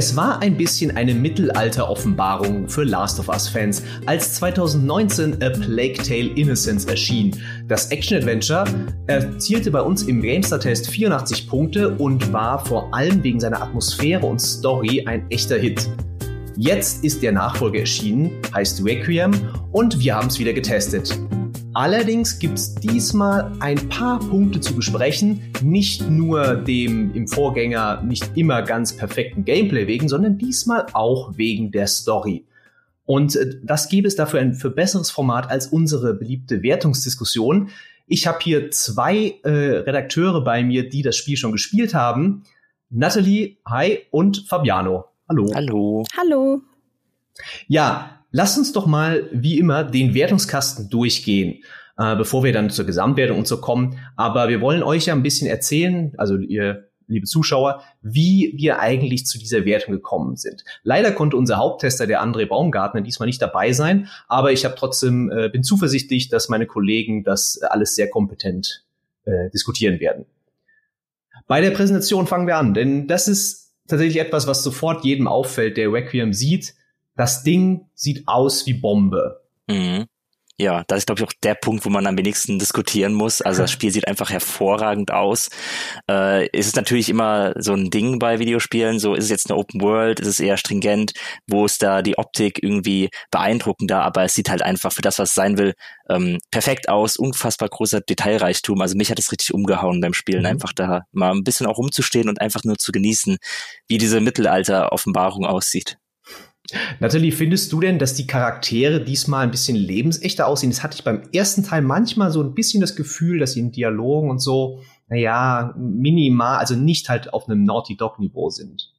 Es war ein bisschen eine Mittelalter-Offenbarung für Last of Us-Fans, als 2019 A Plague Tale Innocence erschien. Das Action-Adventure erzielte bei uns im GameStar-Test 84 Punkte und war vor allem wegen seiner Atmosphäre und Story ein echter Hit. Jetzt ist der Nachfolger erschienen, heißt Requiem und wir haben es wieder getestet. Allerdings gibt es diesmal ein paar Punkte zu besprechen, nicht nur dem im Vorgänger nicht immer ganz perfekten Gameplay wegen, sondern diesmal auch wegen der Story. Und äh, das gäbe es dafür ein für besseres Format als unsere beliebte Wertungsdiskussion. Ich habe hier zwei äh, Redakteure bei mir, die das Spiel schon gespielt haben. Natalie, hi, und Fabiano. Hallo. Hallo. Hallo. Ja, Lass uns doch mal, wie immer, den Wertungskasten durchgehen, äh, bevor wir dann zur Gesamtwertung und so kommen. Aber wir wollen euch ja ein bisschen erzählen, also ihr liebe Zuschauer, wie wir eigentlich zu dieser Wertung gekommen sind. Leider konnte unser Haupttester, der André Baumgartner, diesmal nicht dabei sein, aber ich habe trotzdem äh, bin zuversichtlich, dass meine Kollegen das alles sehr kompetent äh, diskutieren werden. Bei der Präsentation fangen wir an, denn das ist tatsächlich etwas, was sofort jedem auffällt, der Requiem sieht das Ding sieht aus wie Bombe. Mhm. Ja, das ist, glaube ich, auch der Punkt, wo man am wenigsten diskutieren muss. Also das Spiel sieht einfach hervorragend aus. Äh, es ist natürlich immer so ein Ding bei Videospielen. So ist es jetzt eine Open World, ist es eher stringent, wo ist da die Optik irgendwie beeindruckender, aber es sieht halt einfach für das, was es sein will, ähm, perfekt aus. Unfassbar großer Detailreichtum. Also mich hat es richtig umgehauen beim Spielen, mhm. einfach da mal ein bisschen auch rumzustehen und einfach nur zu genießen, wie diese Mittelalter-Offenbarung aussieht. Natalie, findest du denn, dass die Charaktere diesmal ein bisschen lebensechter aussehen? Das hatte ich beim ersten Teil manchmal so ein bisschen das Gefühl, dass sie in Dialogen und so, naja, minimal, also nicht halt auf einem Naughty Dog Niveau sind.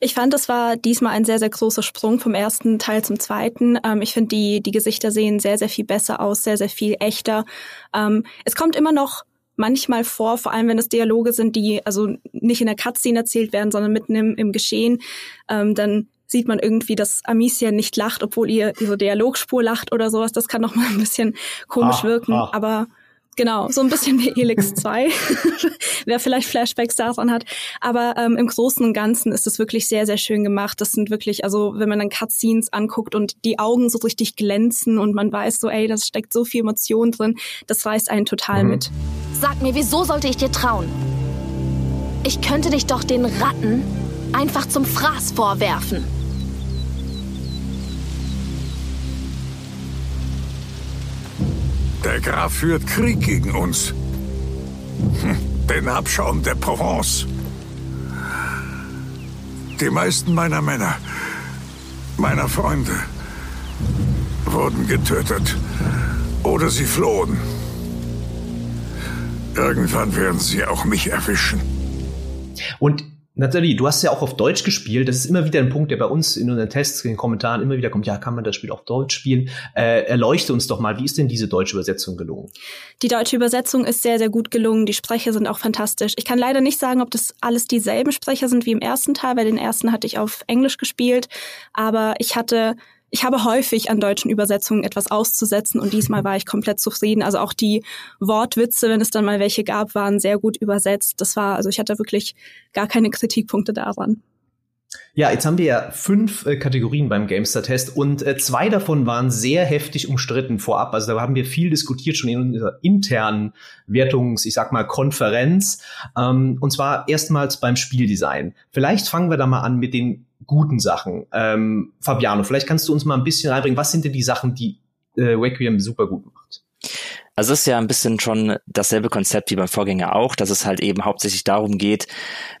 Ich fand, das war diesmal ein sehr, sehr großer Sprung vom ersten Teil zum zweiten. Ähm, ich finde, die, die Gesichter sehen sehr, sehr viel besser aus, sehr, sehr viel echter. Ähm, es kommt immer noch manchmal vor, vor allem wenn es Dialoge sind, die also nicht in der Cutscene erzählt werden, sondern mitten im, im Geschehen, ähm, dann sieht man irgendwie, dass Amicia nicht lacht, obwohl ihr ihre Dialogspur lacht oder sowas. Das kann noch mal ein bisschen komisch ach, wirken, ach. aber genau, so ein bisschen wie Helix 2, wer vielleicht Flashbacks daran hat. Aber ähm, im Großen und Ganzen ist es wirklich sehr, sehr schön gemacht. Das sind wirklich, also wenn man dann Cutscenes anguckt und die Augen so richtig glänzen und man weiß so, ey, das steckt so viel Emotion drin, das reißt einen total mhm. mit. Sag mir, wieso sollte ich dir trauen? Ich könnte dich doch den Ratten einfach zum Fraß vorwerfen. Der Graf führt Krieg gegen uns. Hm, den Abschaum der Provence. Die meisten meiner Männer, meiner Freunde, wurden getötet oder sie flohen. Irgendwann werden sie auch mich erwischen. Und Nathalie, du hast ja auch auf Deutsch gespielt. Das ist immer wieder ein Punkt, der bei uns in unseren Tests, in den Kommentaren immer wieder kommt. Ja, kann man das Spiel auf Deutsch spielen? Äh, erleuchte uns doch mal, wie ist denn diese deutsche Übersetzung gelungen? Die deutsche Übersetzung ist sehr, sehr gut gelungen. Die Sprecher sind auch fantastisch. Ich kann leider nicht sagen, ob das alles dieselben Sprecher sind wie im ersten Teil, weil den ersten hatte ich auf Englisch gespielt. Aber ich hatte ich habe häufig an deutschen Übersetzungen etwas auszusetzen und diesmal war ich komplett zufrieden. Also auch die Wortwitze, wenn es dann mal welche gab, waren sehr gut übersetzt. Das war, also ich hatte wirklich gar keine Kritikpunkte daran. Ja, jetzt haben wir ja fünf äh, Kategorien beim Gamester-Test und äh, zwei davon waren sehr heftig umstritten vorab. Also da haben wir viel diskutiert schon in unserer internen Wertungs-, ich sag mal, Konferenz. Ähm, und zwar erstmals beim Spieldesign. Vielleicht fangen wir da mal an mit den guten Sachen. Ähm, Fabiano, vielleicht kannst du uns mal ein bisschen reinbringen. Was sind denn die Sachen, die äh, Requiem super gut macht? Also es ist ja ein bisschen schon dasselbe Konzept wie beim Vorgänger auch, dass es halt eben hauptsächlich darum geht,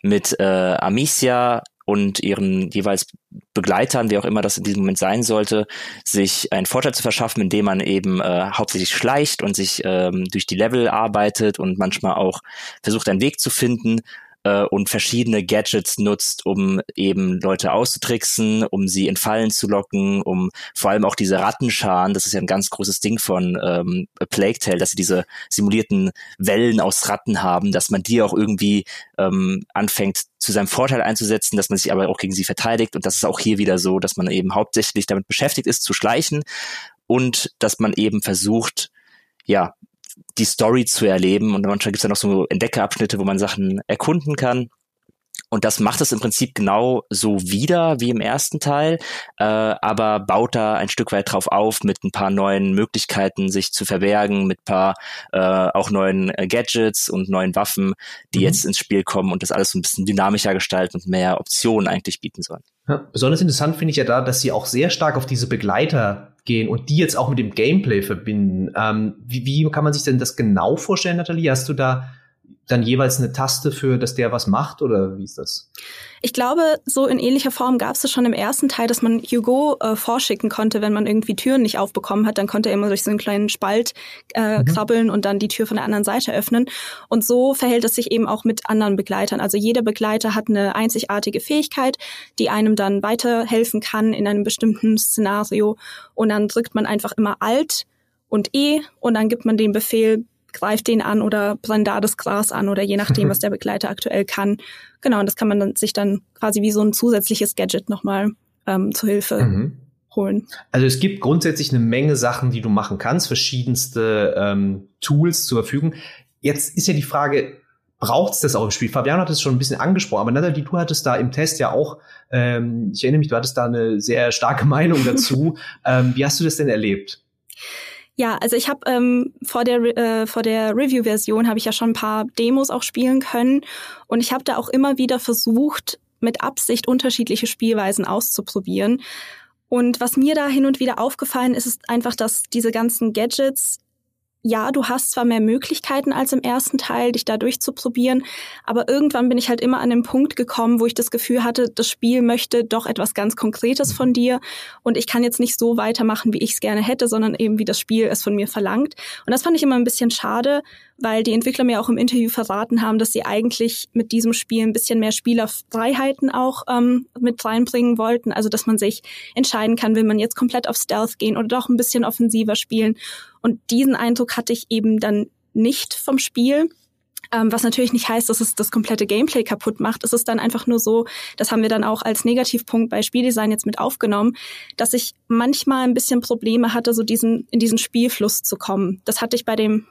mit äh, Amicia und ihren jeweils Begleitern, wie auch immer das in diesem Moment sein sollte, sich einen Vorteil zu verschaffen, indem man eben äh, hauptsächlich schleicht und sich ähm, durch die Level arbeitet und manchmal auch versucht, einen Weg zu finden äh, und verschiedene Gadgets nutzt, um eben Leute auszutricksen, um sie in Fallen zu locken, um vor allem auch diese Rattenscharen, das ist ja ein ganz großes Ding von ähm, Plague Tale, dass sie diese simulierten Wellen aus Ratten haben, dass man die auch irgendwie ähm, anfängt zu seinem Vorteil einzusetzen, dass man sich aber auch gegen sie verteidigt. Und das ist auch hier wieder so, dass man eben hauptsächlich damit beschäftigt ist, zu schleichen und dass man eben versucht, ja, die Story zu erleben. Und manchmal gibt es ja noch so Entdeckerabschnitte, wo man Sachen erkunden kann. Und das macht es im Prinzip genau so wieder wie im ersten Teil, äh, aber baut da ein Stück weit drauf auf mit ein paar neuen Möglichkeiten, sich zu verbergen, mit paar äh, auch neuen äh, Gadgets und neuen Waffen, die mhm. jetzt ins Spiel kommen und das alles so ein bisschen dynamischer gestalten und mehr Optionen eigentlich bieten sollen. Ja, besonders interessant finde ich ja da, dass sie auch sehr stark auf diese Begleiter gehen und die jetzt auch mit dem Gameplay verbinden. Ähm, wie, wie kann man sich denn das genau vorstellen, Nathalie? Hast du da dann jeweils eine Taste für, dass der was macht oder wie ist das? Ich glaube, so in ähnlicher Form gab es schon im ersten Teil, dass man Hugo äh, vorschicken konnte, wenn man irgendwie Türen nicht aufbekommen hat, dann konnte er immer durch so einen kleinen Spalt äh, mhm. krabbeln und dann die Tür von der anderen Seite öffnen. Und so verhält es sich eben auch mit anderen Begleitern. Also jeder Begleiter hat eine einzigartige Fähigkeit, die einem dann weiterhelfen kann in einem bestimmten Szenario. Und dann drückt man einfach immer Alt und E und dann gibt man den Befehl, greift den an oder brennt da das Gras an oder je nachdem, was der Begleiter aktuell kann. Genau, und das kann man dann, sich dann quasi wie so ein zusätzliches Gadget nochmal ähm, zu Hilfe mhm. holen. Also es gibt grundsätzlich eine Menge Sachen, die du machen kannst, verschiedenste ähm, Tools zur Verfügung. Jetzt ist ja die Frage, braucht es das auch im Spiel? Fabian hat es schon ein bisschen angesprochen, aber Nathalie, du hattest da im Test ja auch, ähm, ich erinnere mich, du hattest da eine sehr starke Meinung dazu. ähm, wie hast du das denn erlebt? Ja, also ich habe ähm, vor der äh, vor der Review-Version habe ich ja schon ein paar Demos auch spielen können und ich habe da auch immer wieder versucht, mit Absicht unterschiedliche Spielweisen auszuprobieren. Und was mir da hin und wieder aufgefallen ist, ist einfach, dass diese ganzen Gadgets ja, du hast zwar mehr Möglichkeiten als im ersten Teil, dich da durchzuprobieren, aber irgendwann bin ich halt immer an den Punkt gekommen, wo ich das Gefühl hatte, das Spiel möchte doch etwas ganz Konkretes von dir und ich kann jetzt nicht so weitermachen, wie ich es gerne hätte, sondern eben wie das Spiel es von mir verlangt. Und das fand ich immer ein bisschen schade, weil die Entwickler mir auch im Interview verraten haben, dass sie eigentlich mit diesem Spiel ein bisschen mehr Spielerfreiheiten auch ähm, mit reinbringen wollten. Also dass man sich entscheiden kann, will man jetzt komplett auf Stealth gehen oder doch ein bisschen offensiver spielen. Und diesen Eindruck hatte ich eben dann nicht vom Spiel. Ähm, was natürlich nicht heißt, dass es das komplette Gameplay kaputt macht. Es ist dann einfach nur so, das haben wir dann auch als Negativpunkt bei Spieldesign jetzt mit aufgenommen, dass ich manchmal ein bisschen Probleme hatte, so diesen, in diesen Spielfluss zu kommen. Das hatte ich bei dem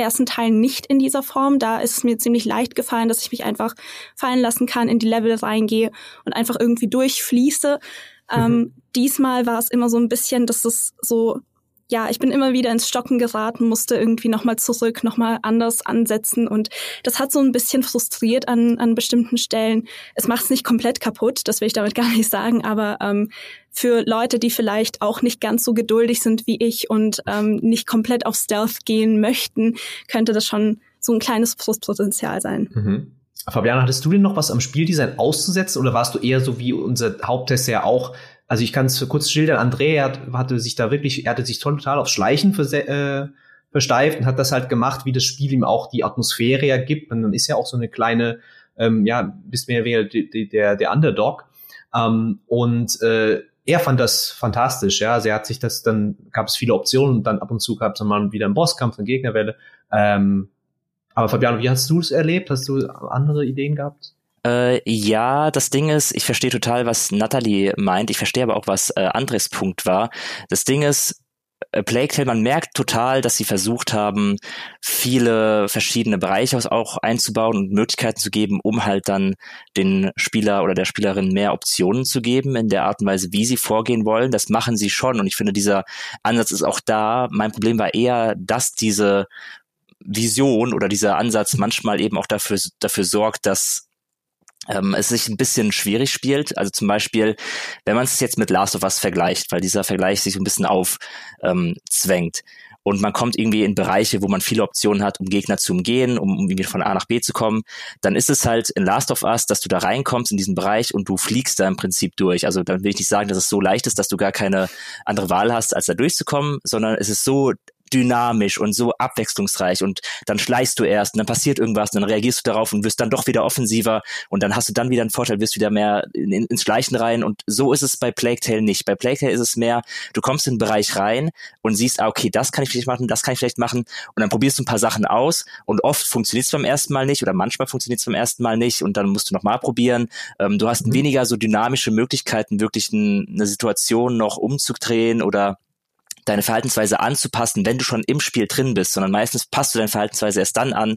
ersten Teil nicht in dieser Form. Da ist es mir ziemlich leicht gefallen, dass ich mich einfach fallen lassen kann, in die Level reingehe und einfach irgendwie durchfließe. Mhm. Ähm, diesmal war es immer so ein bisschen, dass es so ja, ich bin immer wieder ins Stocken geraten, musste irgendwie nochmal zurück, nochmal anders ansetzen und das hat so ein bisschen frustriert an, an bestimmten Stellen. Es macht es nicht komplett kaputt, das will ich damit gar nicht sagen, aber ähm, für Leute, die vielleicht auch nicht ganz so geduldig sind wie ich und ähm, nicht komplett auf Stealth gehen möchten, könnte das schon so ein kleines Frustpotenzial sein. Mhm. Fabian, hattest du denn noch was am Spieldesign auszusetzen oder warst du eher so wie unser Haupttest ja auch also ich kann es kurz schildern, Andrea hat, hatte sich da wirklich, er hatte sich total aufs Schleichen äh, versteift und hat das halt gemacht, wie das Spiel ihm auch die Atmosphäre ja gibt. Und dann ist ja auch so eine kleine, ähm, ja, bist mehr wie der, der, der Underdog. Ähm, und äh, er fand das fantastisch, ja. Also er hat sich das, dann gab es viele Optionen und dann ab und zu gab es mal wieder einen Bosskampf, eine Gegnerwelle. Ähm, aber Fabiano, wie hast du es erlebt? Hast du andere Ideen gehabt? Äh, ja, das Ding ist, ich verstehe total, was Natalie meint. Ich verstehe aber auch, was äh, Andres Punkt war. Das Ding ist, äh, Plague Tale, man merkt total, dass sie versucht haben, viele verschiedene Bereiche auch einzubauen und Möglichkeiten zu geben, um halt dann den Spieler oder der Spielerin mehr Optionen zu geben in der Art und Weise, wie sie vorgehen wollen. Das machen sie schon und ich finde, dieser Ansatz ist auch da. Mein Problem war eher, dass diese Vision oder dieser Ansatz manchmal eben auch dafür, dafür sorgt, dass ähm, es sich ein bisschen schwierig spielt. Also zum Beispiel, wenn man es jetzt mit Last of Us vergleicht, weil dieser Vergleich sich ein bisschen aufzwängt. Ähm, und man kommt irgendwie in Bereiche, wo man viele Optionen hat, um Gegner zu umgehen, um, um irgendwie von A nach B zu kommen, dann ist es halt in Last of Us, dass du da reinkommst in diesen Bereich und du fliegst da im Prinzip durch. Also dann will ich nicht sagen, dass es so leicht ist, dass du gar keine andere Wahl hast, als da durchzukommen, sondern es ist so dynamisch und so abwechslungsreich und dann schleichst du erst und dann passiert irgendwas und dann reagierst du darauf und wirst dann doch wieder offensiver und dann hast du dann wieder einen Vorteil, wirst wieder mehr in, in, ins Schleichen rein und so ist es bei Plague Tale nicht. Bei Plague Tale ist es mehr, du kommst in den Bereich rein und siehst, ah, okay, das kann ich vielleicht machen, das kann ich vielleicht machen und dann probierst du ein paar Sachen aus und oft funktioniert es beim ersten Mal nicht oder manchmal funktioniert es beim ersten Mal nicht und dann musst du nochmal probieren. Ähm, du hast mhm. weniger so dynamische Möglichkeiten, wirklich ein, eine Situation noch umzudrehen oder deine Verhaltensweise anzupassen, wenn du schon im Spiel drin bist, sondern meistens passt du deine Verhaltensweise erst dann an,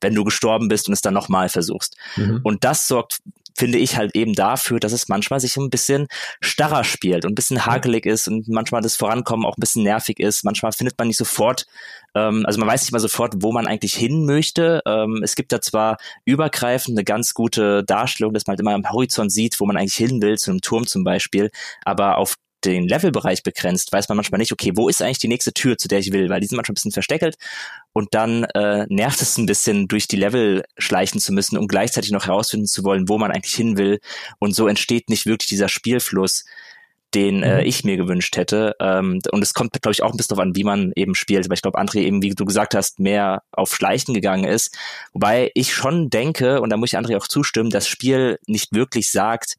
wenn du gestorben bist und es dann nochmal versuchst. Mhm. Und das sorgt finde ich halt eben dafür, dass es manchmal sich ein bisschen starrer spielt und ein bisschen hakelig ist und manchmal das Vorankommen auch ein bisschen nervig ist. Manchmal findet man nicht sofort, ähm, also man weiß nicht mal sofort, wo man eigentlich hin möchte. Ähm, es gibt da zwar übergreifend eine ganz gute Darstellung, dass man halt immer am Horizont sieht, wo man eigentlich hin will, zu einem Turm zum Beispiel, aber auf den Levelbereich begrenzt, weiß man manchmal nicht, okay, wo ist eigentlich die nächste Tür, zu der ich will, weil die sind manchmal ein bisschen versteckelt und dann äh, nervt es ein bisschen, durch die Level schleichen zu müssen, um gleichzeitig noch herausfinden zu wollen, wo man eigentlich hin will und so entsteht nicht wirklich dieser Spielfluss, den äh, mhm. ich mir gewünscht hätte. Ähm, und es kommt, glaube ich, auch ein bisschen darauf an, wie man eben spielt. Aber ich glaube, André eben, wie du gesagt hast, mehr auf Schleichen gegangen ist. Wobei ich schon denke, und da muss ich André auch zustimmen, das Spiel nicht wirklich sagt,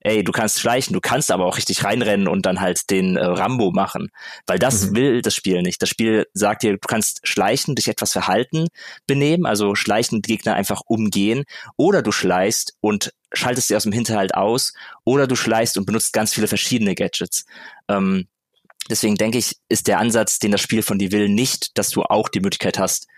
ey, du kannst schleichen, du kannst aber auch richtig reinrennen und dann halt den äh, Rambo machen. Weil das mhm. will das Spiel nicht. Das Spiel sagt dir, du kannst schleichen, dich etwas verhalten, benehmen, also schleichen Gegner einfach umgehen, oder du schleichst und schaltest sie aus dem Hinterhalt aus, oder du schleichst und benutzt ganz viele verschiedene Gadgets. Ähm, deswegen denke ich, ist der Ansatz, den das Spiel von dir will, nicht, dass du auch die Möglichkeit hast,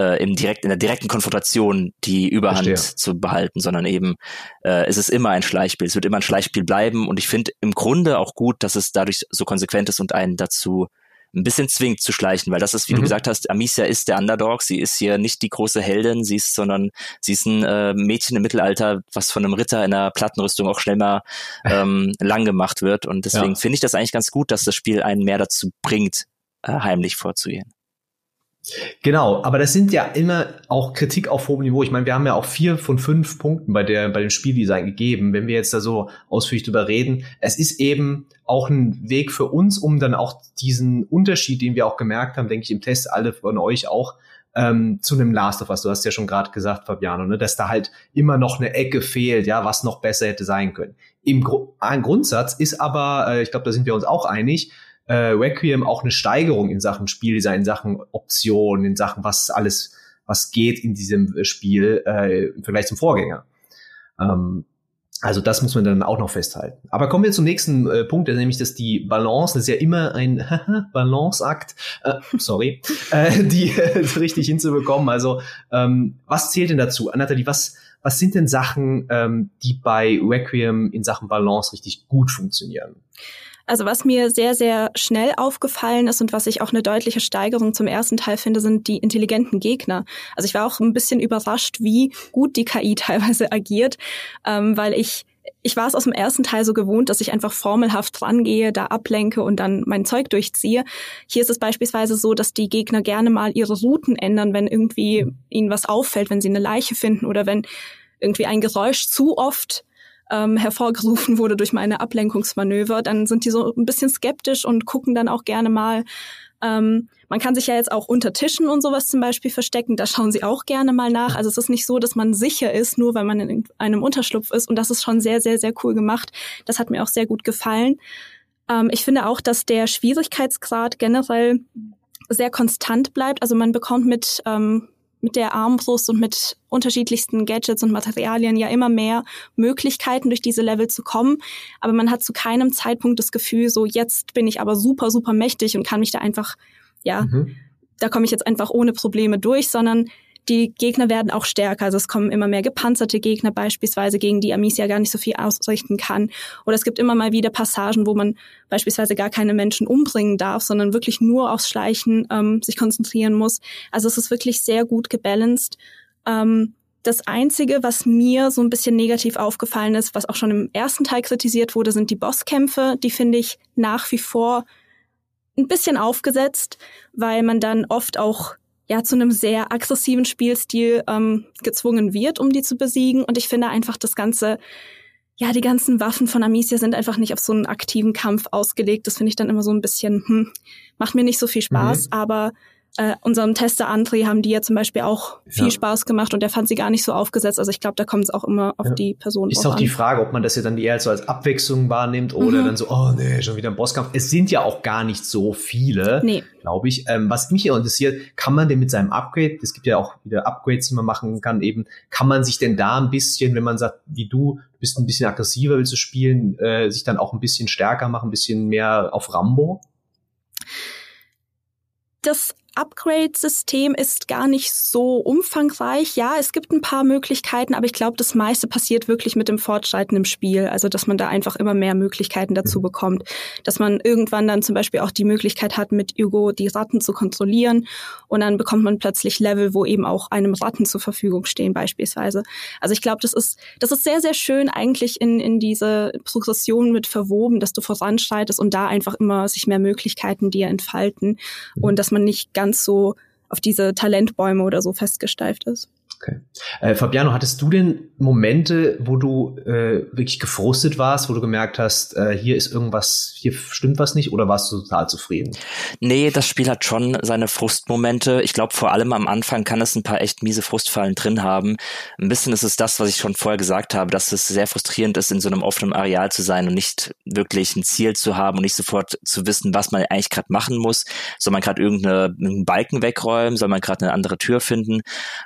äh, im direkt, in der direkten Konfrontation die Überhand Verstehe. zu behalten, sondern eben äh, es ist immer ein Schleichspiel. Es wird immer ein Schleichspiel bleiben und ich finde im Grunde auch gut, dass es dadurch so konsequent ist und einen dazu ein bisschen zwingt zu schleichen, weil das ist, wie mhm. du gesagt hast, Amicia ist der Underdog. Sie ist hier nicht die große Heldin, sie ist, sondern sie ist ein äh, Mädchen im Mittelalter, was von einem Ritter in einer Plattenrüstung auch schnell mal ähm, lang gemacht wird. Und deswegen ja. finde ich das eigentlich ganz gut, dass das Spiel einen mehr dazu bringt, äh, heimlich vorzugehen. Genau, aber das sind ja immer auch Kritik auf hohem Niveau. Ich meine, wir haben ja auch vier von fünf Punkten bei der bei dem Spieldesign gegeben. Wenn wir jetzt da so ausführlich drüber reden, es ist eben auch ein Weg für uns, um dann auch diesen Unterschied, den wir auch gemerkt haben, denke ich im Test alle von euch auch ähm, zu einem Last of Us. Du hast ja schon gerade gesagt, Fabiano, ne, dass da halt immer noch eine Ecke fehlt, ja, was noch besser hätte sein können. Im Gru Grundsatz ist aber, äh, ich glaube, da sind wir uns auch einig, äh, Requiem auch eine Steigerung in Sachen Spieldesign, in Sachen Optionen, in Sachen was alles, was geht in diesem äh, Spiel äh, im Vergleich zum Vorgänger. Ähm, also das muss man dann auch noch festhalten. Aber kommen wir zum nächsten äh, Punkt, nämlich dass die Balance, das ist ja immer ein Balanceakt, äh, sorry, äh, die äh, richtig hinzubekommen. Also ähm, was zählt denn dazu? Nathalie, was, was sind denn Sachen, ähm, die bei Requiem in Sachen Balance richtig gut funktionieren? Also was mir sehr, sehr schnell aufgefallen ist und was ich auch eine deutliche Steigerung zum ersten Teil finde, sind die intelligenten Gegner. Also ich war auch ein bisschen überrascht, wie gut die KI teilweise agiert, ähm, weil ich ich war es aus dem ersten Teil so gewohnt, dass ich einfach formelhaft rangehe, da ablenke und dann mein Zeug durchziehe. Hier ist es beispielsweise so, dass die Gegner gerne mal ihre Routen ändern, wenn irgendwie ihnen was auffällt, wenn sie eine Leiche finden oder wenn irgendwie ein Geräusch zu oft ähm, hervorgerufen wurde durch meine Ablenkungsmanöver, dann sind die so ein bisschen skeptisch und gucken dann auch gerne mal. Ähm, man kann sich ja jetzt auch unter Tischen und sowas zum Beispiel verstecken, da schauen sie auch gerne mal nach. Also es ist nicht so, dass man sicher ist, nur weil man in einem Unterschlupf ist. Und das ist schon sehr, sehr, sehr cool gemacht. Das hat mir auch sehr gut gefallen. Ähm, ich finde auch, dass der Schwierigkeitsgrad generell sehr konstant bleibt. Also man bekommt mit ähm, mit der Armbrust und mit unterschiedlichsten Gadgets und Materialien ja immer mehr Möglichkeiten, durch diese Level zu kommen. Aber man hat zu keinem Zeitpunkt das Gefühl, so jetzt bin ich aber super, super mächtig und kann mich da einfach, ja, mhm. da komme ich jetzt einfach ohne Probleme durch, sondern die Gegner werden auch stärker. Also es kommen immer mehr gepanzerte Gegner beispielsweise, gegen die Amicia gar nicht so viel ausrichten kann. Oder es gibt immer mal wieder Passagen, wo man beispielsweise gar keine Menschen umbringen darf, sondern wirklich nur aufs Schleichen ähm, sich konzentrieren muss. Also es ist wirklich sehr gut gebalanced. Ähm, das Einzige, was mir so ein bisschen negativ aufgefallen ist, was auch schon im ersten Teil kritisiert wurde, sind die Bosskämpfe. Die finde ich nach wie vor ein bisschen aufgesetzt, weil man dann oft auch ja zu einem sehr aggressiven Spielstil ähm, gezwungen wird, um die zu besiegen. Und ich finde einfach das Ganze, ja, die ganzen Waffen von Amicia sind einfach nicht auf so einen aktiven Kampf ausgelegt. Das finde ich dann immer so ein bisschen, hm, macht mir nicht so viel Spaß, mhm. aber äh, unserem Tester André haben die ja zum Beispiel auch viel ja. Spaß gemacht und der fand sie gar nicht so aufgesetzt. Also ich glaube, da kommt es auch immer auf ja. die Person Ist auch die Frage, ob man das ja dann eher so als Abwechslung wahrnimmt oder mhm. dann so, oh nee, schon wieder ein Bosskampf. Es sind ja auch gar nicht so viele, nee. glaube ich. Ähm, was mich interessiert, kann man denn mit seinem Upgrade, es gibt ja auch wieder Upgrades, die man machen kann, eben, kann man sich denn da ein bisschen, wenn man sagt, wie du, bist ein bisschen aggressiver, willst du spielen, äh, sich dann auch ein bisschen stärker machen, ein bisschen mehr auf Rambo? Das Upgrade-System ist gar nicht so umfangreich. Ja, es gibt ein paar Möglichkeiten, aber ich glaube, das meiste passiert wirklich mit dem Fortschreiten im Spiel. Also, dass man da einfach immer mehr Möglichkeiten dazu mhm. bekommt. Dass man irgendwann dann zum Beispiel auch die Möglichkeit hat, mit Hugo die Ratten zu kontrollieren. Und dann bekommt man plötzlich Level, wo eben auch einem Ratten zur Verfügung stehen, beispielsweise. Also, ich glaube, das ist, das ist sehr, sehr schön eigentlich in, in diese Progression mit verwoben, dass du voranschreitest und da einfach immer sich mehr Möglichkeiten dir entfalten mhm. und dass man nicht ganz so auf diese Talentbäume oder so festgesteift ist. Okay. Äh, Fabiano, hattest du denn Momente, wo du äh, wirklich gefrustet warst, wo du gemerkt hast, äh, hier ist irgendwas, hier stimmt was nicht oder warst du total zufrieden? Nee, das Spiel hat schon seine Frustmomente. Ich glaube, vor allem am Anfang kann es ein paar echt miese Frustfallen drin haben. Ein bisschen ist es das, was ich schon vorher gesagt habe, dass es sehr frustrierend ist, in so einem offenen Areal zu sein und nicht wirklich ein Ziel zu haben und nicht sofort zu wissen, was man eigentlich gerade machen muss. Soll man gerade irgendeinen Balken wegräumen? Soll man gerade eine andere Tür finden?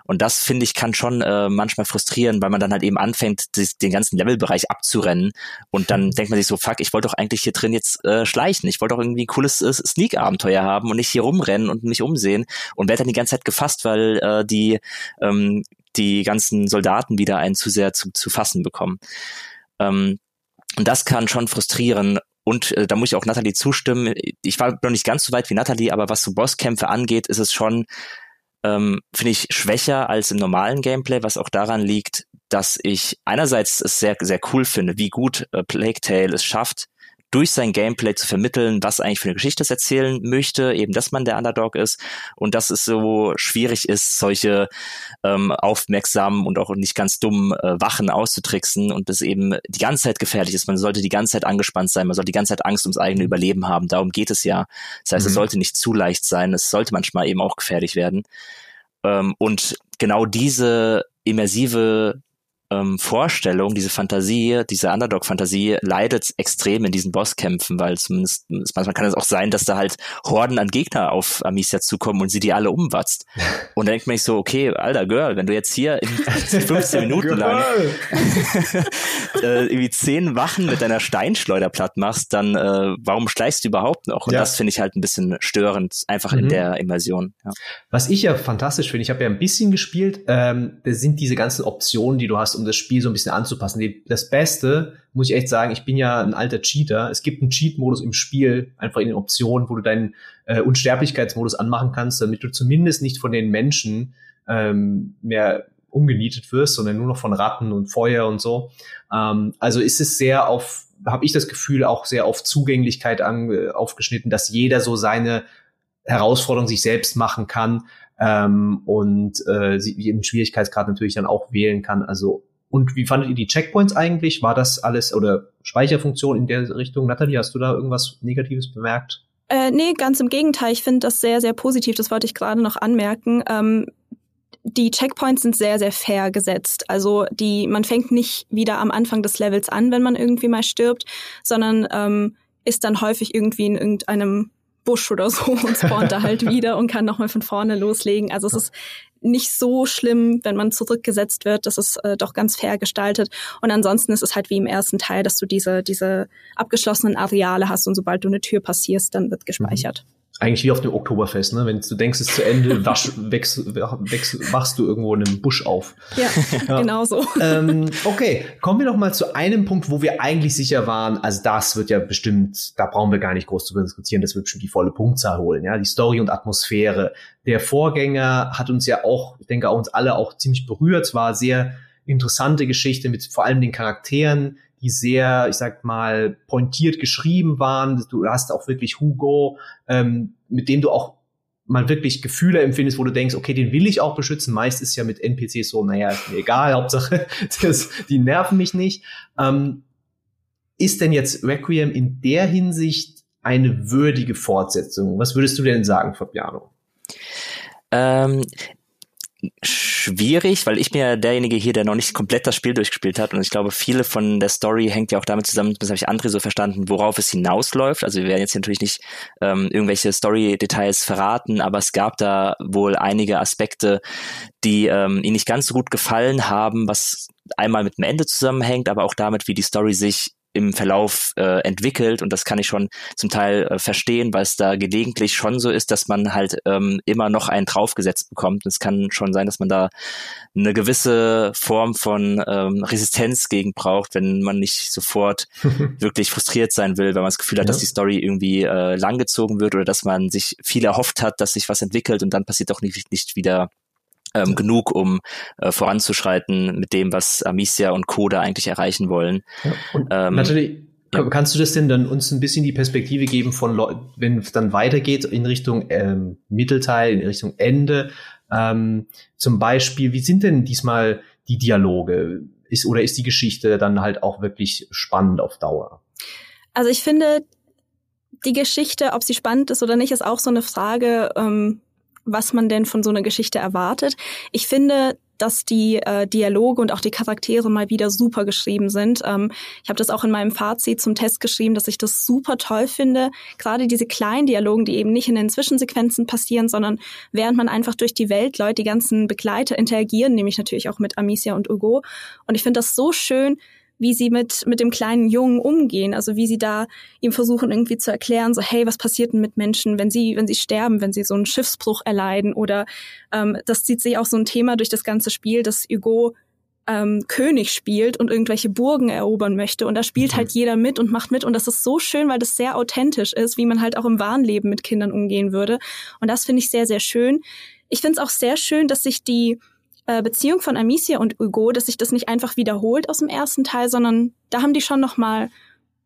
Und das finde finde ich, kann schon äh, manchmal frustrieren, weil man dann halt eben anfängt, den ganzen Levelbereich abzurennen und dann denkt man sich so, fuck, ich wollte doch eigentlich hier drin jetzt äh, schleichen. Ich wollte doch irgendwie ein cooles äh, Sneak-Abenteuer haben und nicht hier rumrennen und mich umsehen und werde dann die ganze Zeit gefasst, weil äh, die ähm, die ganzen Soldaten wieder einen zu sehr zu, zu fassen bekommen. Ähm, und das kann schon frustrieren. Und äh, da muss ich auch Natalie zustimmen. Ich war noch nicht ganz so weit wie Natalie, aber was so Bosskämpfe angeht, ist es schon ähm, finde ich schwächer als im normalen Gameplay, was auch daran liegt, dass ich einerseits es sehr, sehr cool finde, wie gut äh, Plague Tale es schafft, durch sein Gameplay zu vermitteln, was eigentlich für eine Geschichte es erzählen möchte, eben, dass man der Underdog ist und dass es so schwierig ist, solche ähm, aufmerksamen und auch nicht ganz dummen äh, Wachen auszutricksen und das eben die ganze Zeit gefährlich ist. Man sollte die ganze Zeit angespannt sein, man sollte die ganze Zeit Angst ums eigene Überleben haben. Darum geht es ja. Das heißt, mhm. es sollte nicht zu leicht sein, es sollte manchmal eben auch gefährlich werden. Ähm, und genau diese immersive ähm, Vorstellung, diese Fantasie, diese Underdog-Fantasie leidet extrem in diesen Bosskämpfen, weil zumindest manchmal kann es auch sein, dass da halt Horden an Gegner auf Amicia zukommen und sie die alle umwatzt. Und dann denkt man sich so, okay, alter Girl, wenn du jetzt hier in 15 Minuten lang äh, irgendwie zehn Wachen mit deiner Steinschleuder platt machst, dann äh, warum schleichst du überhaupt noch? Und ja. das finde ich halt ein bisschen störend, einfach mhm. in der Immersion. Ja. Was ich ja fantastisch finde, ich habe ja ein bisschen gespielt, ähm, das sind diese ganzen Optionen, die du hast, um das Spiel so ein bisschen anzupassen. Das Beste, muss ich echt sagen, ich bin ja ein alter Cheater. Es gibt einen Cheat-Modus im Spiel, einfach in den Optionen, wo du deinen äh, Unsterblichkeitsmodus anmachen kannst, damit du zumindest nicht von den Menschen ähm, mehr umgenietet wirst, sondern nur noch von Ratten und Feuer und so. Ähm, also ist es sehr auf, habe ich das Gefühl, auch sehr auf Zugänglichkeit an, äh, aufgeschnitten, dass jeder so seine Herausforderung sich selbst machen kann ähm, und äh, jeden Schwierigkeitsgrad natürlich dann auch wählen kann. Also und wie fandet ihr die Checkpoints eigentlich? War das alles oder Speicherfunktion in der Richtung? Natalie, hast du da irgendwas Negatives bemerkt? Äh, nee, ganz im Gegenteil. Ich finde das sehr, sehr positiv. Das wollte ich gerade noch anmerken. Ähm, die Checkpoints sind sehr, sehr fair gesetzt. Also die, man fängt nicht wieder am Anfang des Levels an, wenn man irgendwie mal stirbt, sondern ähm, ist dann häufig irgendwie in irgendeinem Busch oder so und spawnt da halt wieder und kann nochmal von vorne loslegen. Also es ist nicht so schlimm, wenn man zurückgesetzt wird. Das ist äh, doch ganz fair gestaltet. Und ansonsten ist es halt wie im ersten Teil, dass du diese, diese abgeschlossenen Areale hast und sobald du eine Tür passierst, dann wird gespeichert. Eigentlich wie auf dem Oktoberfest, ne? Wenn du denkst, es ist zu Ende, wasch, wächst, wächst, wachst du irgendwo in einem Busch auf. Ja, ja. genau so. Ähm, okay, kommen wir noch mal zu einem Punkt, wo wir eigentlich sicher waren, also das wird ja bestimmt, da brauchen wir gar nicht groß zu diskutieren, das wird bestimmt die volle Punktzahl holen, ja? Die Story und Atmosphäre. Der Vorgänger hat uns ja auch, ich denke auch uns alle auch ziemlich berührt, es war sehr interessante Geschichte mit vor allem den Charakteren, die sehr, ich sag mal, pointiert geschrieben waren. Du hast auch wirklich Hugo, ähm, mit dem du auch mal wirklich Gefühle empfindest, wo du denkst, okay, den will ich auch beschützen. Meist ist ja mit NPCs so, naja, ist mir egal, Hauptsache, das, die nerven mich nicht. Ähm, ist denn jetzt Requiem in der Hinsicht eine würdige Fortsetzung? Was würdest du denn sagen, Fabiano? Ähm, schwierig, weil ich bin ja derjenige hier, der noch nicht komplett das Spiel durchgespielt hat und ich glaube, viele von der Story hängt ja auch damit zusammen, das habe ich André so verstanden, worauf es hinausläuft. Also wir werden jetzt natürlich nicht ähm, irgendwelche Story-Details verraten, aber es gab da wohl einige Aspekte, die ähm, ihm nicht ganz so gut gefallen haben, was einmal mit dem Ende zusammenhängt, aber auch damit, wie die Story sich im Verlauf äh, entwickelt und das kann ich schon zum Teil äh, verstehen, weil es da gelegentlich schon so ist, dass man halt ähm, immer noch einen draufgesetzt bekommt. Und es kann schon sein, dass man da eine gewisse Form von ähm, Resistenz gegen braucht, wenn man nicht sofort wirklich frustriert sein will, wenn man das Gefühl hat, ja. dass die Story irgendwie äh, langgezogen wird oder dass man sich viel erhofft hat, dass sich was entwickelt und dann passiert doch nicht, nicht wieder ähm, genug, um äh, voranzuschreiten mit dem, was Amicia und Coda eigentlich erreichen wollen. Ja, ähm, natürlich ja. Kannst du das denn dann uns ein bisschen die Perspektive geben von, Leuten, wenn es dann weitergeht in Richtung ähm, Mittelteil, in Richtung Ende? Ähm, zum Beispiel, wie sind denn diesmal die Dialoge? Ist, oder ist die Geschichte dann halt auch wirklich spannend auf Dauer? Also ich finde, die Geschichte, ob sie spannend ist oder nicht, ist auch so eine Frage, ähm, was man denn von so einer Geschichte erwartet. Ich finde, dass die äh, Dialoge und auch die Charaktere mal wieder super geschrieben sind. Ähm, ich habe das auch in meinem Fazit zum Test geschrieben, dass ich das super toll finde. Gerade diese kleinen Dialogen, die eben nicht in den Zwischensequenzen passieren, sondern während man einfach durch die Welt läuft, die ganzen Begleiter interagieren, nämlich natürlich auch mit Amicia und Hugo. Und ich finde das so schön, wie sie mit, mit dem kleinen Jungen umgehen, also wie sie da ihm versuchen irgendwie zu erklären, so hey, was passiert denn mit Menschen, wenn sie, wenn sie sterben, wenn sie so einen Schiffsbruch erleiden? Oder ähm, das zieht sich auch so ein Thema durch das ganze Spiel, dass Hugo ähm, König spielt und irgendwelche Burgen erobern möchte. Und da spielt mhm. halt jeder mit und macht mit. Und das ist so schön, weil das sehr authentisch ist, wie man halt auch im wahren Leben mit Kindern umgehen würde. Und das finde ich sehr, sehr schön. Ich finde es auch sehr schön, dass sich die äh, Beziehung von Amicia und Hugo, dass sich das nicht einfach wiederholt aus dem ersten Teil, sondern da haben die schon noch mal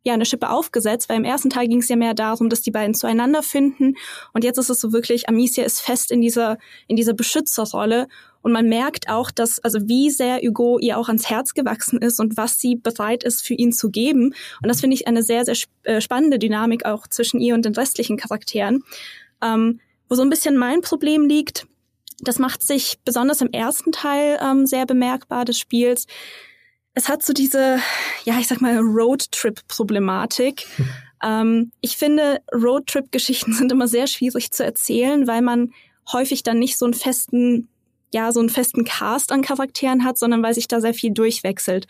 ja eine Schippe aufgesetzt, weil im ersten Teil ging es ja mehr darum, dass die beiden zueinander finden. Und jetzt ist es so wirklich, Amicia ist fest in dieser in dieser Beschützerrolle. Und man merkt auch, dass also wie sehr Hugo ihr auch ans Herz gewachsen ist und was sie bereit ist für ihn zu geben. Und das finde ich eine sehr sehr äh, spannende Dynamik auch zwischen ihr und den restlichen Charakteren. Ähm, wo so ein bisschen mein Problem liegt, das macht sich besonders im ersten Teil ähm, sehr bemerkbar des Spiels. Es hat so diese, ja, ich sag mal, Roadtrip-Problematik. ähm, ich finde, Roadtrip-Geschichten sind immer sehr schwierig zu erzählen, weil man häufig dann nicht so einen festen, ja, so einen festen Cast an Charakteren hat, sondern weil sich da sehr viel durchwechselt.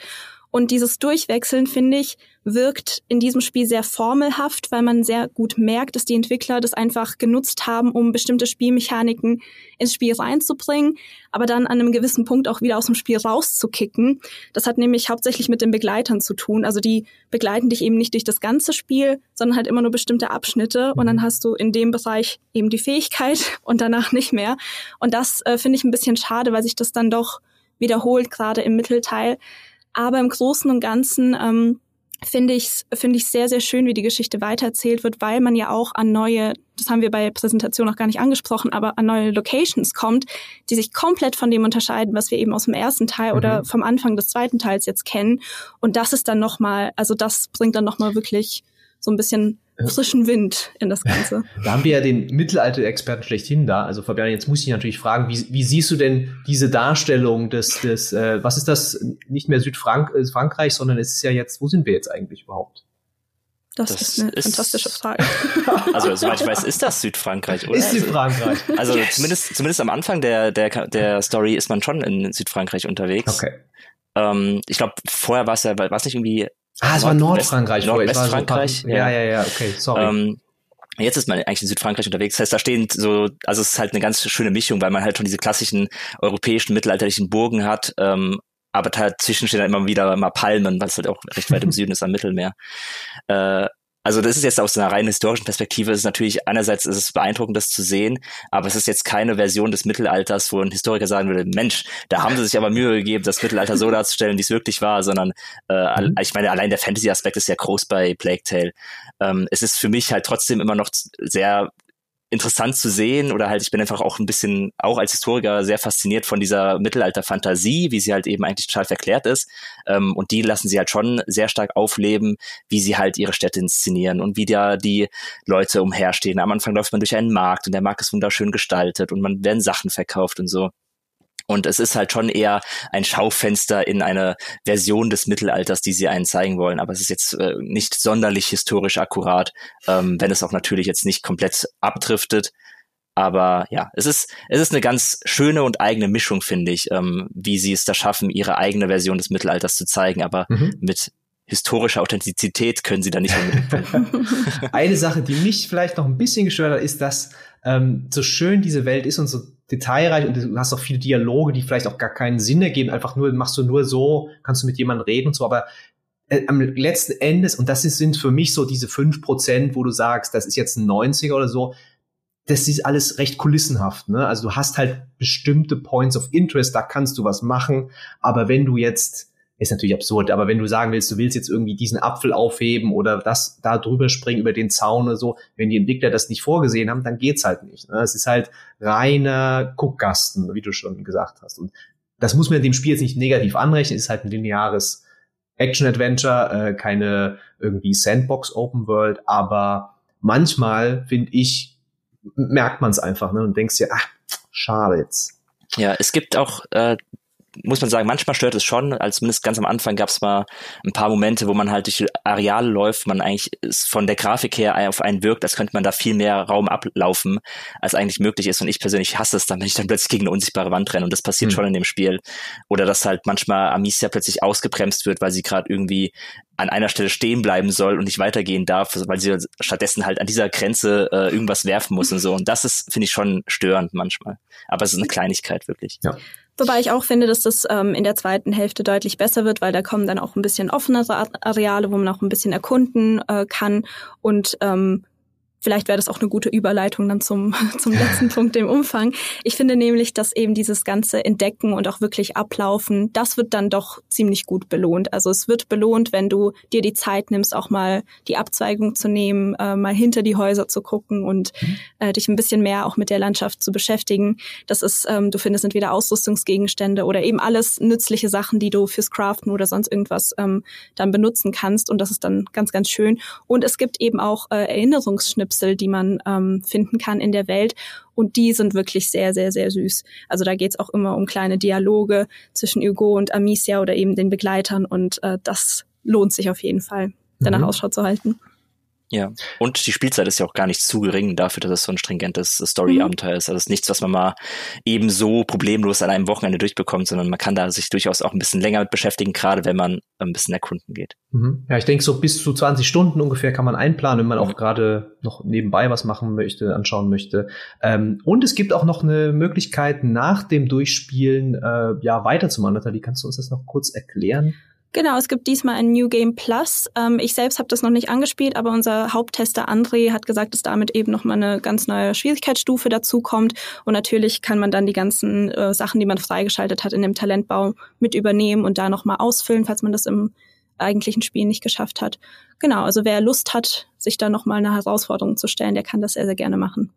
Und dieses Durchwechseln, finde ich, wirkt in diesem Spiel sehr formelhaft, weil man sehr gut merkt, dass die Entwickler das einfach genutzt haben, um bestimmte Spielmechaniken ins Spiel reinzubringen, aber dann an einem gewissen Punkt auch wieder aus dem Spiel rauszukicken. Das hat nämlich hauptsächlich mit den Begleitern zu tun. Also die begleiten dich eben nicht durch das ganze Spiel, sondern halt immer nur bestimmte Abschnitte und dann mhm. hast du in dem Bereich eben die Fähigkeit und danach nicht mehr. Und das äh, finde ich ein bisschen schade, weil sich das dann doch wiederholt, gerade im Mittelteil. Aber im Großen und Ganzen ähm, finde ich finde ich sehr sehr schön, wie die Geschichte weitererzählt wird, weil man ja auch an neue, das haben wir bei der Präsentation noch gar nicht angesprochen, aber an neue Locations kommt, die sich komplett von dem unterscheiden, was wir eben aus dem ersten Teil mhm. oder vom Anfang des zweiten Teils jetzt kennen. Und das ist dann noch mal, also das bringt dann noch mal wirklich so ein bisschen frischen Wind in das Ganze. Da haben wir ja den Mittelalter-Experten schlechthin da. Also Fabian, jetzt muss ich natürlich fragen, wie, wie siehst du denn diese Darstellung des, des äh, was ist das, nicht mehr Südfrankreich, äh, sondern es ist ja jetzt, wo sind wir jetzt eigentlich überhaupt? Das, das ist eine ist, fantastische Frage. Also, soweit ich weiß, ist das Südfrankreich, oder? Ist Südfrankreich. Also, yes. zumindest, zumindest am Anfang der, der, der Story ist man schon in Südfrankreich unterwegs. Okay. Ähm, ich glaube, vorher war es ja, war es nicht irgendwie Ah, es war Nordfrankreich. Nordwestfrankreich. So ja, ja, ja, okay, sorry. Ähm, Jetzt ist man eigentlich in Südfrankreich unterwegs. Das heißt, da stehen so, also es ist halt eine ganz schöne Mischung, weil man halt schon diese klassischen europäischen mittelalterlichen Burgen hat, ähm, aber dazwischen stehen dann immer wieder mal Palmen, weil es halt auch recht weit im Süden ist am Mittelmeer. Äh, also das ist jetzt aus einer rein historischen Perspektive, ist natürlich einerseits ist es beeindruckend, das zu sehen, aber es ist jetzt keine Version des Mittelalters, wo ein Historiker sagen würde, Mensch, da haben sie sich aber Mühe gegeben, das Mittelalter so darzustellen, wie es wirklich war, sondern äh, mhm. ich meine, allein der Fantasy-Aspekt ist ja groß bei Plague Tale. Ähm, es ist für mich halt trotzdem immer noch sehr interessant zu sehen oder halt ich bin einfach auch ein bisschen auch als Historiker sehr fasziniert von dieser Mittelalter-Fantasie, wie sie halt eben eigentlich total verklärt ist ähm, und die lassen sie halt schon sehr stark aufleben, wie sie halt ihre Städte inszenieren und wie da die Leute umherstehen. Am Anfang läuft man durch einen Markt und der Markt ist wunderschön gestaltet und man werden Sachen verkauft und so. Und es ist halt schon eher ein Schaufenster in einer Version des Mittelalters, die sie einen zeigen wollen. Aber es ist jetzt äh, nicht sonderlich historisch akkurat, ähm, wenn es auch natürlich jetzt nicht komplett abdriftet. Aber ja, es ist, es ist eine ganz schöne und eigene Mischung, finde ich, ähm, wie sie es da schaffen, ihre eigene Version des Mittelalters zu zeigen, aber mhm. mit historische Authentizität können sie da nicht unbedingt Eine Sache, die mich vielleicht noch ein bisschen gestört hat, ist, dass ähm, so schön diese Welt ist und so detailreich und du hast auch viele Dialoge, die vielleicht auch gar keinen Sinn ergeben, einfach nur, machst du nur so, kannst du mit jemandem reden und so, aber äh, am letzten Endes, und das ist, sind für mich so diese fünf Prozent, wo du sagst, das ist jetzt ein 90er oder so, das ist alles recht kulissenhaft. Ne? Also du hast halt bestimmte Points of Interest, da kannst du was machen. Aber wenn du jetzt, ist natürlich absurd, aber wenn du sagen willst, du willst jetzt irgendwie diesen Apfel aufheben oder das da drüber springen über den Zaun oder so, wenn die Entwickler das nicht vorgesehen haben, dann geht's halt nicht. Ne? Es ist halt reiner Guckgasten, wie du schon gesagt hast. Und das muss man dem Spiel jetzt nicht negativ anrechnen, es ist halt ein lineares Action-Adventure, äh, keine irgendwie Sandbox Open World, aber manchmal finde ich, merkt man es einfach ne, und denkst dir, ach, schade jetzt. Ja, es gibt auch äh, muss man sagen, manchmal stört es schon. Also zumindest ganz am Anfang gab es mal ein paar Momente, wo man halt durch Areale läuft, man eigentlich von der Grafik her auf einen wirkt, als könnte man da viel mehr Raum ablaufen, als eigentlich möglich ist. Und ich persönlich hasse es dann, wenn ich dann plötzlich gegen eine unsichtbare Wand renne. Und das passiert mhm. schon in dem Spiel. Oder dass halt manchmal Amicia plötzlich ausgebremst wird, weil sie gerade irgendwie an einer Stelle stehen bleiben soll und nicht weitergehen darf, weil sie stattdessen halt an dieser Grenze äh, irgendwas werfen muss und so. Und das ist, finde ich, schon störend manchmal. Aber es ist eine Kleinigkeit wirklich. Ja. Wobei ich auch finde, dass das ähm, in der zweiten Hälfte deutlich besser wird, weil da kommen dann auch ein bisschen offenere Areale, wo man auch ein bisschen erkunden äh, kann. Und ähm, Vielleicht wäre das auch eine gute Überleitung dann zum, zum letzten Punkt, dem Umfang. Ich finde nämlich, dass eben dieses ganze Entdecken und auch wirklich Ablaufen, das wird dann doch ziemlich gut belohnt. Also es wird belohnt, wenn du dir die Zeit nimmst, auch mal die Abzweigung zu nehmen, äh, mal hinter die Häuser zu gucken und mhm. äh, dich ein bisschen mehr auch mit der Landschaft zu beschäftigen. Das ist, ähm, du findest entweder Ausrüstungsgegenstände oder eben alles nützliche Sachen, die du fürs Craften oder sonst irgendwas ähm, dann benutzen kannst. Und das ist dann ganz, ganz schön. Und es gibt eben auch äh, Erinnerungsschnitte Schnipsel, die man ähm, finden kann in der Welt. Und die sind wirklich sehr, sehr, sehr süß. Also da geht's auch immer um kleine Dialoge zwischen Hugo und Amicia oder eben den Begleitern. Und äh, das lohnt sich auf jeden Fall, danach mhm. Ausschau zu halten. Ja, und die Spielzeit ist ja auch gar nicht zu gering dafür, dass es so ein stringentes Story-Abenteuer ist. Also es ist nichts, was man mal eben so problemlos an einem Wochenende durchbekommt, sondern man kann da sich durchaus auch ein bisschen länger mit beschäftigen, gerade wenn man ein bisschen erkunden geht. Mhm. Ja, ich denke, so bis zu 20 Stunden ungefähr kann man einplanen, wenn man auch gerade noch nebenbei was machen möchte, anschauen möchte. Ähm, und es gibt auch noch eine Möglichkeit, nach dem Durchspielen äh, ja weiterzumachen. Nathalie, kannst du uns das noch kurz erklären? Genau, es gibt diesmal ein New Game Plus. Ähm, ich selbst habe das noch nicht angespielt, aber unser Haupttester André hat gesagt, dass damit eben nochmal eine ganz neue Schwierigkeitsstufe dazu kommt. Und natürlich kann man dann die ganzen äh, Sachen, die man freigeschaltet hat, in dem Talentbau mit übernehmen und da nochmal ausfüllen, falls man das im eigentlichen Spiel nicht geschafft hat. Genau, also wer Lust hat, sich da nochmal eine Herausforderung zu stellen, der kann das sehr, sehr gerne machen.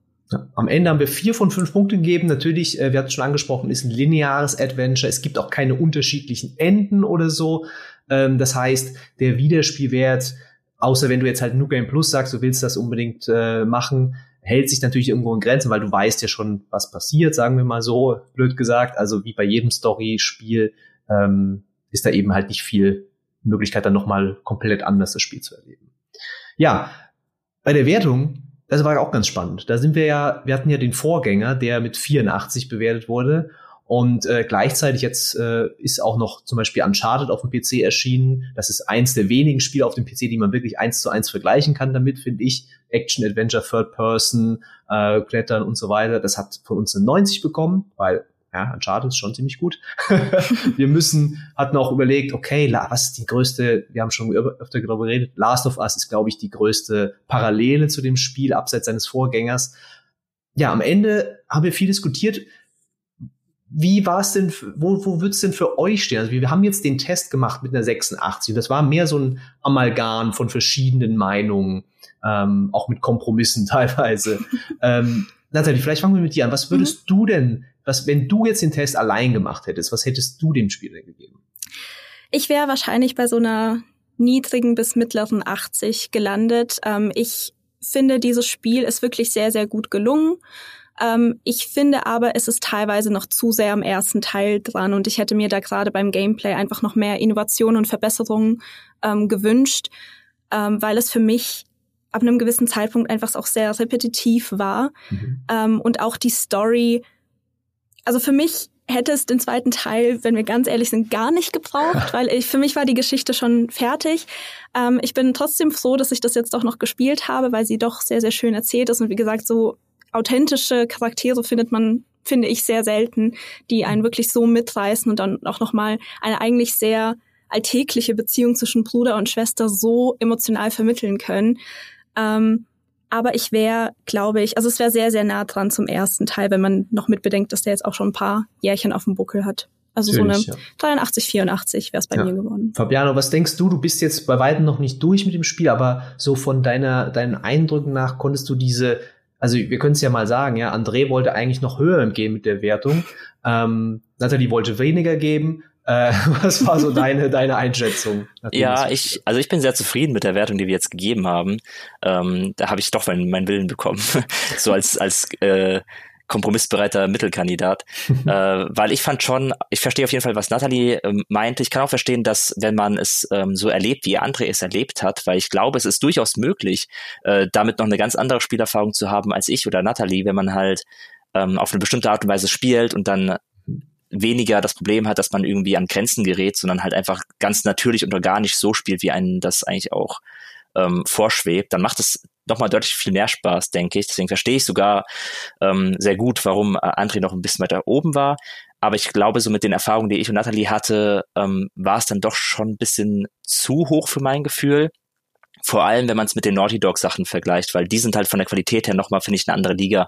Am Ende haben wir vier von fünf Punkte gegeben. Natürlich, äh, wir hatten es schon angesprochen, ist ein lineares Adventure. Es gibt auch keine unterschiedlichen Enden oder so. Ähm, das heißt, der Wiederspielwert, außer wenn du jetzt halt New Game Plus sagst, du willst das unbedingt äh, machen, hält sich natürlich irgendwo in Grenzen, weil du weißt ja schon, was passiert, sagen wir mal so, blöd gesagt. Also wie bei jedem Story-Spiel ähm, ist da eben halt nicht viel Möglichkeit, dann nochmal komplett anders das Spiel zu erleben. Ja, bei der Wertung das war auch ganz spannend. Da sind wir ja, wir hatten ja den Vorgänger, der mit 84 bewertet wurde. Und äh, gleichzeitig jetzt äh, ist auch noch zum Beispiel Uncharted auf dem PC erschienen. Das ist eins der wenigen Spiele auf dem PC, die man wirklich eins zu eins vergleichen kann damit, finde ich. Action, Adventure, Third Person, äh, Klettern und so weiter. Das hat von uns eine 90 bekommen, weil ja, Uncharted ist schon ziemlich gut. wir müssen, hatten auch überlegt, okay, was ist die größte, wir haben schon öfter darüber geredet, Last of Us ist, glaube ich, die größte Parallele zu dem Spiel, abseits seines Vorgängers. Ja, am Ende haben wir viel diskutiert. Wie war es denn, wo, wo wird es denn für euch stehen? Also wir haben jetzt den Test gemacht mit einer 86. Das war mehr so ein Amalgam von verschiedenen Meinungen, ähm, auch mit Kompromissen teilweise. ähm, Nathalie, vielleicht fangen wir mit dir an. Was würdest mhm. du denn was, wenn du jetzt den Test allein gemacht hättest, was hättest du dem Spieler gegeben? Ich wäre wahrscheinlich bei so einer niedrigen bis mittleren 80 gelandet. Ähm, ich finde, dieses Spiel ist wirklich sehr, sehr gut gelungen. Ähm, ich finde aber, es ist teilweise noch zu sehr am ersten Teil dran und ich hätte mir da gerade beim Gameplay einfach noch mehr Innovation und Verbesserungen ähm, gewünscht, ähm, weil es für mich ab einem gewissen Zeitpunkt einfach auch sehr repetitiv war mhm. ähm, und auch die Story also für mich hätte es den zweiten Teil, wenn wir ganz ehrlich sind, gar nicht gebraucht, weil ich, für mich war die Geschichte schon fertig. Ähm, ich bin trotzdem froh, dass ich das jetzt doch noch gespielt habe, weil sie doch sehr, sehr schön erzählt ist. Und wie gesagt, so authentische Charaktere findet man, finde ich, sehr selten, die einen wirklich so mitreißen und dann auch nochmal eine eigentlich sehr alltägliche Beziehung zwischen Bruder und Schwester so emotional vermitteln können. Ähm, aber ich wäre, glaube ich, also es wäre sehr, sehr nah dran zum ersten Teil, wenn man noch mitbedenkt, dass der jetzt auch schon ein paar Jährchen auf dem Buckel hat. Also Natürlich, so eine ja. 83, 84 wäre es bei ja. mir geworden. Fabiano, was denkst du? Du bist jetzt bei weitem noch nicht durch mit dem Spiel, aber so von deiner, deinen Eindrücken nach konntest du diese, also wir können es ja mal sagen, ja, André wollte eigentlich noch höher gehen mit der Wertung. Ähm, Nathalie wollte weniger geben. Äh, was war so deine, deine Einschätzung? Ja, ich, also ich bin sehr zufrieden mit der Wertung, die wir jetzt gegeben haben. Ähm, da habe ich doch meinen, meinen Willen bekommen. so als, als äh, kompromissbereiter Mittelkandidat. äh, weil ich fand schon, ich verstehe auf jeden Fall, was Nathalie ähm, meinte. Ich kann auch verstehen, dass wenn man es ähm, so erlebt, wie André es erlebt hat, weil ich glaube, es ist durchaus möglich, äh, damit noch eine ganz andere Spielerfahrung zu haben als ich oder Nathalie, wenn man halt ähm, auf eine bestimmte Art und Weise spielt und dann weniger das Problem hat, dass man irgendwie an Grenzen gerät, sondern halt einfach ganz natürlich und organisch so spielt, wie einen das eigentlich auch ähm, vorschwebt, dann macht es nochmal deutlich viel mehr Spaß, denke ich. Deswegen verstehe ich sogar ähm, sehr gut, warum äh, André noch ein bisschen weiter oben war. Aber ich glaube, so mit den Erfahrungen, die ich und Nathalie hatte, ähm, war es dann doch schon ein bisschen zu hoch für mein Gefühl. Vor allem, wenn man es mit den Naughty Dog Sachen vergleicht, weil die sind halt von der Qualität her nochmal, finde ich, eine andere Liga.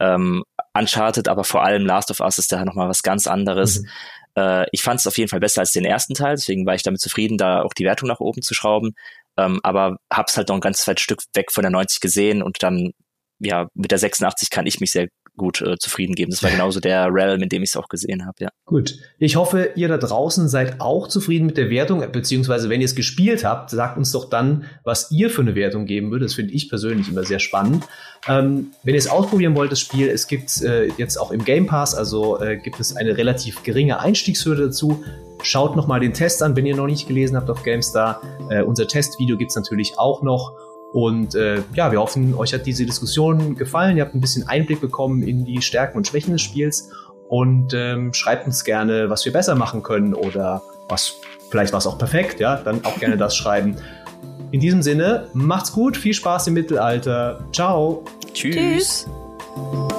Ähm, Uncharted, aber vor allem Last of Us ist da nochmal was ganz anderes. Mhm. Äh, ich fand es auf jeden Fall besser als den ersten Teil, deswegen war ich damit zufrieden, da auch die Wertung nach oben zu schrauben. Ähm, aber hab's halt noch ein ganz zweites Stück weg von der 90 gesehen und dann, ja, mit der 86 kann ich mich sehr gut äh, zufrieden geben. Das war genauso der Realm, in dem ich es auch gesehen habe, ja. Gut. Ich hoffe, ihr da draußen seid auch zufrieden mit der Wertung, beziehungsweise wenn ihr es gespielt habt, sagt uns doch dann, was ihr für eine Wertung geben würdet. Das finde ich persönlich immer sehr spannend. Ähm, wenn ihr es ausprobieren wollt, das Spiel, es gibt äh, jetzt auch im Game Pass, also äh, gibt es eine relativ geringe Einstiegshürde dazu. Schaut nochmal den Test an, wenn ihr noch nicht gelesen habt auf GameStar. Äh, unser Testvideo gibt es natürlich auch noch. Und äh, ja, wir hoffen, euch hat diese Diskussion gefallen. Ihr habt ein bisschen Einblick bekommen in die Stärken und Schwächen des Spiels. Und ähm, schreibt uns gerne, was wir besser machen können oder was vielleicht war es auch perfekt, ja, dann auch gerne das schreiben. In diesem Sinne, macht's gut, viel Spaß im Mittelalter. Ciao. Tschüss. Tschüss.